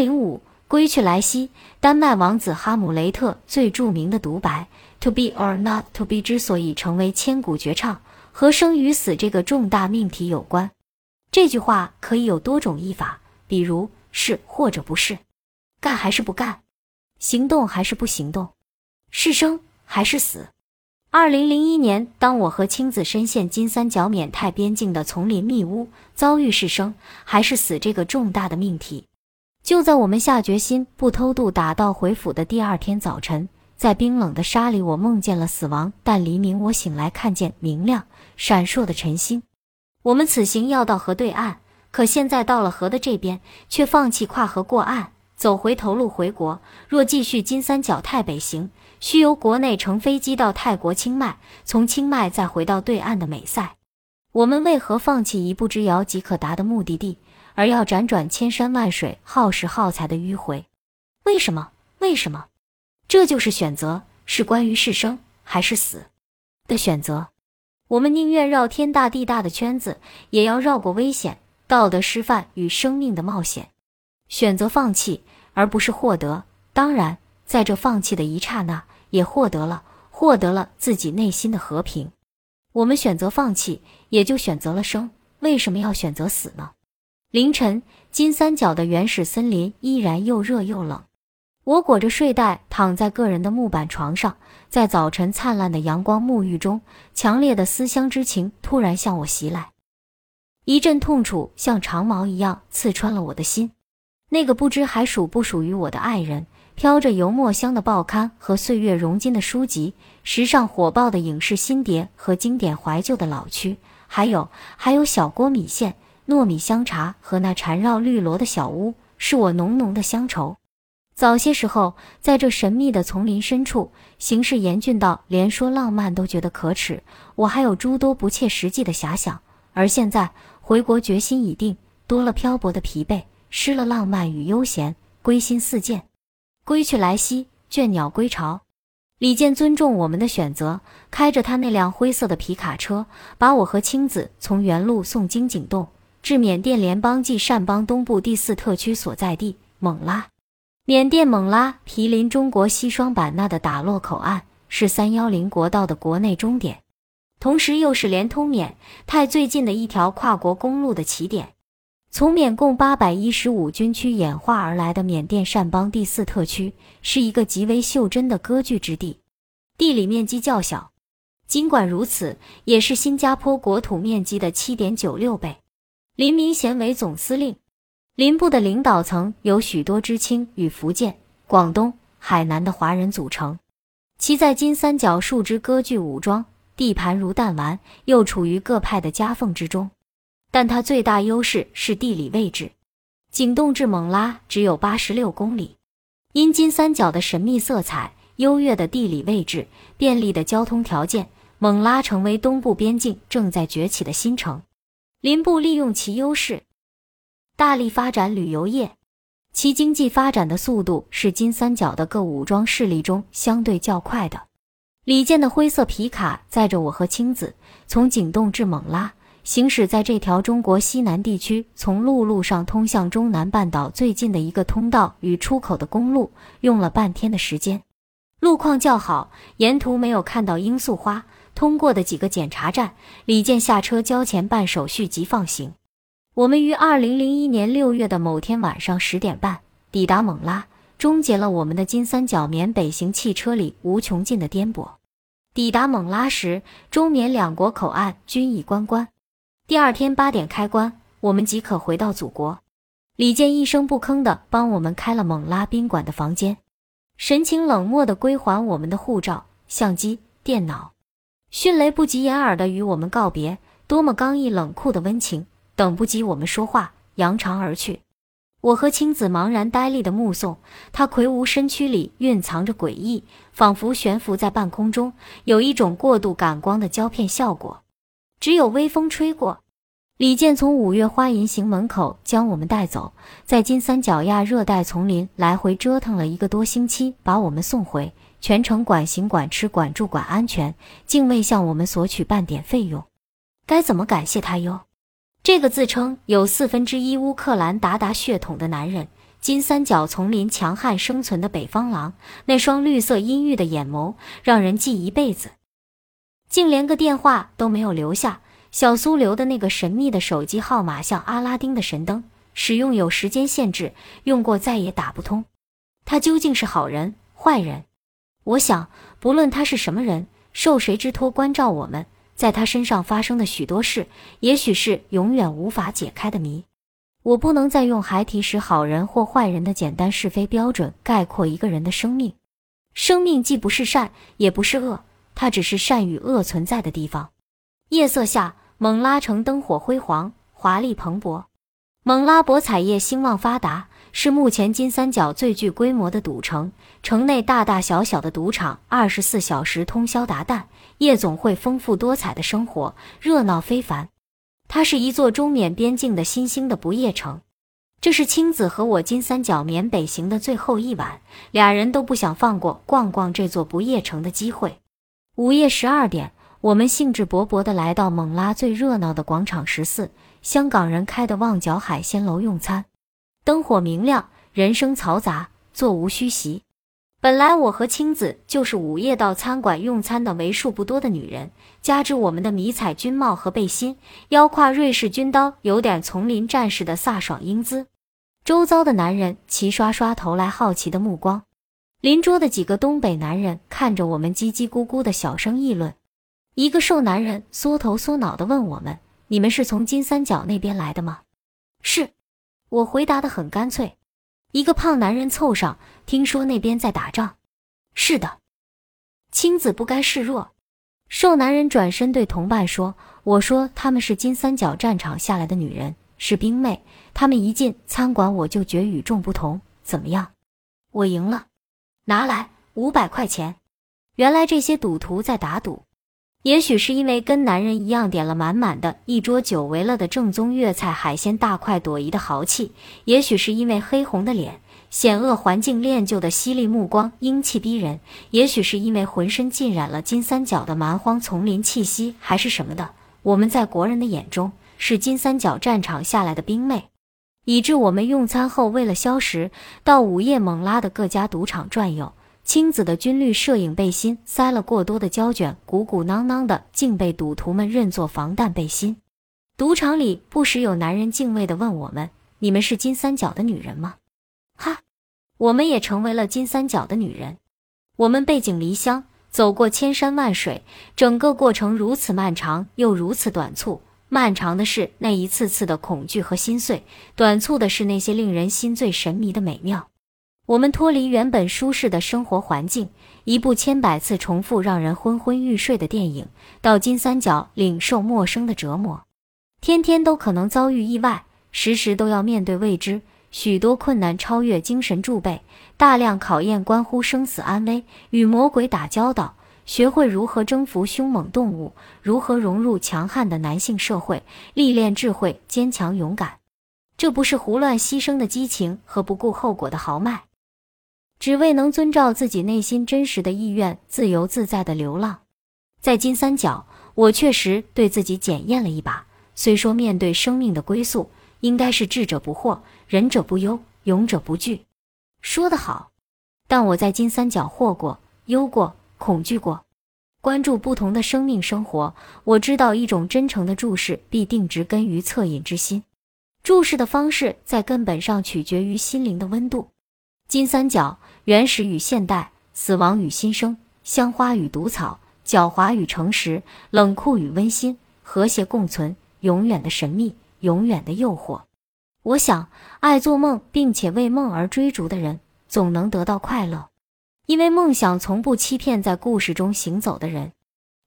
零五《归去来兮》，丹麦王子哈姆雷特最著名的独白 “To be or not to be” 之所以成为千古绝唱，和生与死这个重大命题有关。这句话可以有多种译法，比如是或者不是，干还是不干，行动还是不行动，是生还是死。二零零一年，当我和青子深陷金三角缅泰边境的丛林密屋，遭遇是生还是死这个重大的命题。就在我们下决心不偷渡打道回府的第二天早晨，在冰冷的沙里，我梦见了死亡。但黎明，我醒来看见明亮闪烁的晨星。我们此行要到河对岸，可现在到了河的这边，却放弃跨河过岸，走回头路回国。若继续金三角太北行。需由国内乘飞机到泰国清迈，从清迈再回到对岸的美塞。我们为何放弃一步之遥即可达的目的地，而要辗转千山万水、耗时耗财的迂回？为什么？为什么？这就是选择，是关于是生还是死的选择。我们宁愿绕天大地大的圈子，也要绕过危险、道德失范与生命的冒险，选择放弃，而不是获得。当然，在这放弃的一刹那。也获得了，获得了自己内心的和平。我们选择放弃，也就选择了生。为什么要选择死呢？凌晨，金三角的原始森林依然又热又冷。我裹着睡袋躺在个人的木板床上，在早晨灿烂的阳光沐浴中，强烈的思乡之情突然向我袭来，一阵痛楚像长矛一样刺穿了我的心。那个不知还属不属于我的爱人。飘着油墨香的报刊和岁月融金的书籍，时尚火爆的影视新碟和经典怀旧的老区，还有还有小锅米线、糯米香茶和那缠绕绿萝的小屋，是我浓浓的乡愁。早些时候，在这神秘的丛林深处，形势严峻到连说浪漫都觉得可耻，我还有诸多不切实际的遐想。而现在，回国决心已定，多了漂泊的疲惫，失了浪漫与悠闲，归心似箭。归去来兮，倦鸟归巢。李健尊重我们的选择，开着他那辆灰色的皮卡车，把我和青子从原路送经景洞，至缅甸联邦暨善邦东部第四特区所在地勐拉。缅甸勐拉毗邻中国西双版纳的打洛口岸，是三幺零国道的国内终点，同时又是连通缅泰最近的一条跨国公路的起点。从缅共八百一十五军区演化而来的缅甸善邦第四特区，是一个极为袖珍的割据之地，地理面积较小，尽管如此，也是新加坡国土面积的七点九六倍。林明贤为总司令，林部的领导层由许多知青与福建、广东、海南的华人组成，其在金三角数支割据武装，地盘如弹丸，又处于各派的夹缝之中。但它最大优势是地理位置，景栋至勐拉只有八十六公里。因金三角的神秘色彩、优越的地理位置、便利的交通条件，勐拉成为东部边境正在崛起的新城。林部利用其优势，大力发展旅游业，其经济发展的速度是金三角的各武装势力中相对较快的。李健的灰色皮卡载着我和青子，从景栋至勐拉。行驶在这条中国西南地区从陆路上通向中南半岛最近的一个通道与出口的公路，用了半天的时间。路况较好，沿途没有看到罂粟花。通过的几个检查站，李健下车交钱办手续即放行。我们于二零零一年六月的某天晚上十点半抵达勐拉，终结了我们的金三角缅北行汽车里无穷尽的颠簸。抵达勐拉时，中缅两国口岸均已关关。第二天八点开关，我们即可回到祖国。李健一声不吭地帮我们开了勐拉宾馆的房间，神情冷漠地归还我们的护照、相机、电脑，迅雷不及掩耳地与我们告别，多么刚毅冷酷的温情！等不及我们说话，扬长而去。我和青子茫然呆立地目送他魁梧身躯里蕴藏着诡异，仿佛悬浮在半空中，有一种过度感光的胶片效果。只有微风吹过，李健从五月花银行门口将我们带走，在金三角亚热带丛林来回折腾了一个多星期，把我们送回，全程管行管吃管住管安全，竟未向我们索取半点费用。该怎么感谢他哟？这个自称有四分之一乌克兰鞑靼血统的男人，金三角丛林强悍生存的北方狼，那双绿色阴郁的眼眸让人记一辈子。竟连个电话都没有留下。小苏留的那个神秘的手机号码像阿拉丁的神灯，使用有时间限制，用过再也打不通。他究竟是好人坏人？我想，不论他是什么人，受谁之托关照我们，在他身上发生的许多事，也许是永远无法解开的谜。我不能再用孩提时好人或坏人的简单是非标准概括一个人的生命。生命既不是善，也不是恶，它只是善与恶存在的地方。夜色下，蒙拉城灯火辉煌，华丽蓬勃。蒙拉博彩业兴旺发达，是目前金三角最具规模的赌城。城内大大小小的赌场，二十四小时通宵达旦，夜总会丰富多彩的生活，热闹非凡。它是一座中缅边境的新兴的不夜城。这是青子和我金三角缅北行的最后一晚，俩人都不想放过逛逛这座不夜城的机会。午夜十二点，我们兴致勃勃地来到蒙拉最热闹的广场十四香港人开的旺角海鲜楼用餐，灯火明亮，人声嘈杂，座无虚席。本来我和青子就是午夜到餐馆用餐的为数不多的女人，加之我们的迷彩军帽和背心，腰挎瑞士军刀，有点丛林战士的飒爽英姿。周遭的男人齐刷刷投来好奇的目光，邻桌的几个东北男人看着我们叽叽咕咕的小声议论。一个瘦男人缩头缩脑地问我们：“你们是从金三角那边来的吗？”“是。”我回答得很干脆。一个胖男人凑上，听说那边在打仗。是的，青子不甘示弱。瘦男人转身对同伴说：“我说他们是金三角战场下来的女人，是兵妹。他们一进餐馆，我就觉与众不同。怎么样？我赢了，拿来五百块钱。原来这些赌徒在打赌。”也许是因为跟男人一样点了满满的一桌久违了的正宗粤菜海鲜大快朵颐的豪气，也许是因为黑红的脸、险恶环境练就的犀利目光英气逼人，也许是因为浑身浸染了金三角的蛮荒丛林气息，还是什么的，我们在国人的眼中是金三角战场下来的兵妹，以致我们用餐后为了消食，到午夜猛拉的各家赌场转悠。青子的军绿摄影背心塞了过多的胶卷，鼓鼓囊囊的，竟被赌徒们认作防弹背心。赌场里不时有男人敬畏地问我们：“你们是金三角的女人吗？”哈，我们也成为了金三角的女人。我们背井离乡，走过千山万水，整个过程如此漫长又如此短促。漫长的是那一次次的恐惧和心碎，短促的是那些令人心醉神迷的美妙。我们脱离原本舒适的生活环境，一部千百次重复让人昏昏欲睡的电影，到金三角领受陌生的折磨，天天都可能遭遇意外，时时都要面对未知，许多困难超越精神贮备，大量考验关乎生死安危，与魔鬼打交道，学会如何征服凶猛动物，如何融入强悍的男性社会，历练智慧、坚强、勇敢。这不是胡乱牺牲的激情和不顾后果的豪迈。只为能遵照自己内心真实的意愿，自由自在的流浪，在金三角，我确实对自己检验了一把。虽说面对生命的归宿，应该是智者不惑，仁者不忧，勇者不惧。说得好，但我在金三角惑过、忧过、恐惧过。关注不同的生命生活，我知道一种真诚的注视必定植根于恻隐之心。注视的方式在根本上取决于心灵的温度。金三角。原始与现代，死亡与新生，香花与毒草，狡猾与诚实，冷酷与温馨，和谐共存，永远的神秘，永远的诱惑。我想，爱做梦并且为梦而追逐的人，总能得到快乐，因为梦想从不欺骗在故事中行走的人。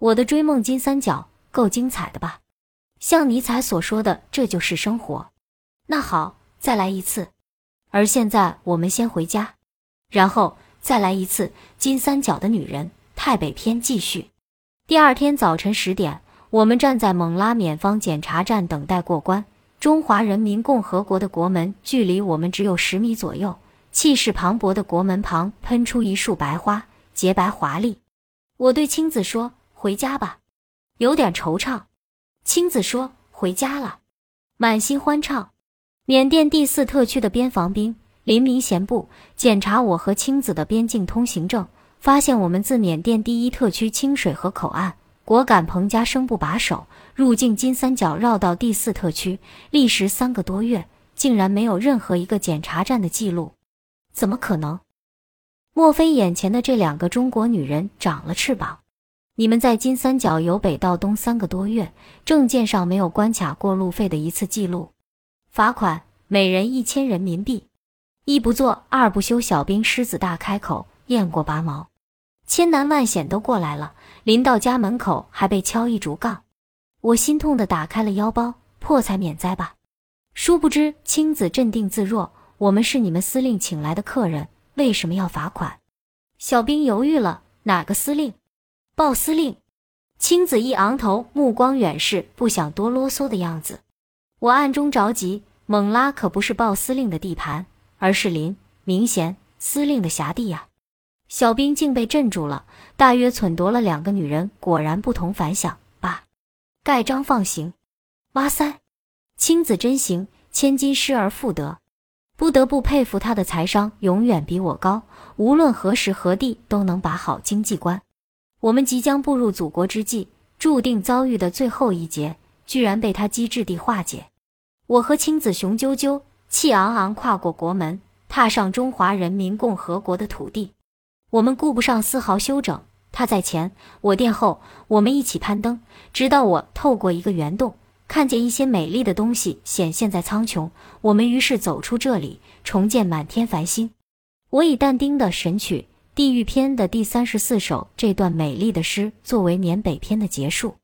我的追梦金三角够精彩的吧？像尼采所说的，这就是生活。那好，再来一次。而现在，我们先回家。然后再来一次金三角的女人，太北篇继续。第二天早晨十点，我们站在蒙拉缅方检查站等待过关。中华人民共和国的国门距离我们只有十米左右，气势磅礴的国门旁喷出一束白花，洁白华丽。我对青子说：“回家吧。”有点惆怅。青子说：“回家了。”满心欢畅。缅甸第四特区的边防兵。林明贤部检查我和青子的边境通行证，发现我们自缅甸第一特区清水河口岸果敢彭家生部把守，入境金三角绕到第四特区，历时三个多月，竟然没有任何一个检查站的记录，怎么可能？莫非眼前的这两个中国女人长了翅膀？你们在金三角由北到东三个多月，证件上没有关卡过路费的一次记录，罚款每人一千人民币。一不做二不休，小兵狮子大开口，雁过拔毛，千难万险都过来了，临到家门口还被敲一竹杠。我心痛的打开了腰包，破财免灾吧。殊不知青子镇定自若，我们是你们司令请来的客人，为什么要罚款？小兵犹豫了，哪个司令？鲍司令，青子一昂头，目光远视，不想多啰嗦的样子。我暗中着急，猛拉可不是鲍司令的地盘，而是林明贤司令的辖地呀。小兵竟被镇住了，大约忖夺了两个女人，果然不同凡响。吧，盖章放行。哇塞，青子真行，千金失而复得，不得不佩服他的财商永远比我高，无论何时何地都能把好经济关。我们即将步入祖国之际，注定遭遇的最后一劫，居然被他机智地化解。我和青子雄赳赳、气昂昂跨过国门，踏上中华人民共和国的土地。我们顾不上丝毫休整，他在前，我殿后，我们一起攀登，直到我透过一个圆洞，看见一些美丽的东西显现在苍穹。我们于是走出这里，重见满天繁星。我以但丁的《神曲》。地狱篇的第三十四首，这段美丽的诗作为缅北篇的结束。